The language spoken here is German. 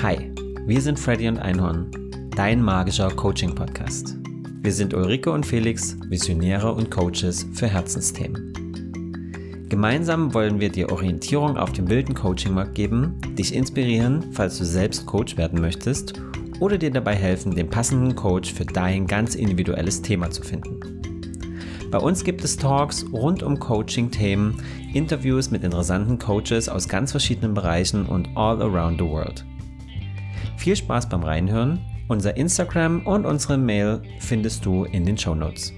Hi, wir sind Freddy und Einhorn, dein magischer Coaching-Podcast. Wir sind Ulrike und Felix, Visionäre und Coaches für Herzensthemen. Gemeinsam wollen wir dir Orientierung auf dem wilden Coachingmarkt geben, dich inspirieren, falls du selbst Coach werden möchtest oder dir dabei helfen, den passenden Coach für dein ganz individuelles Thema zu finden. Bei uns gibt es Talks rund um Coaching-Themen, Interviews mit interessanten Coaches aus ganz verschiedenen Bereichen und all around the world. Viel Spaß beim Reinhören. Unser Instagram und unsere Mail findest du in den Show Notes.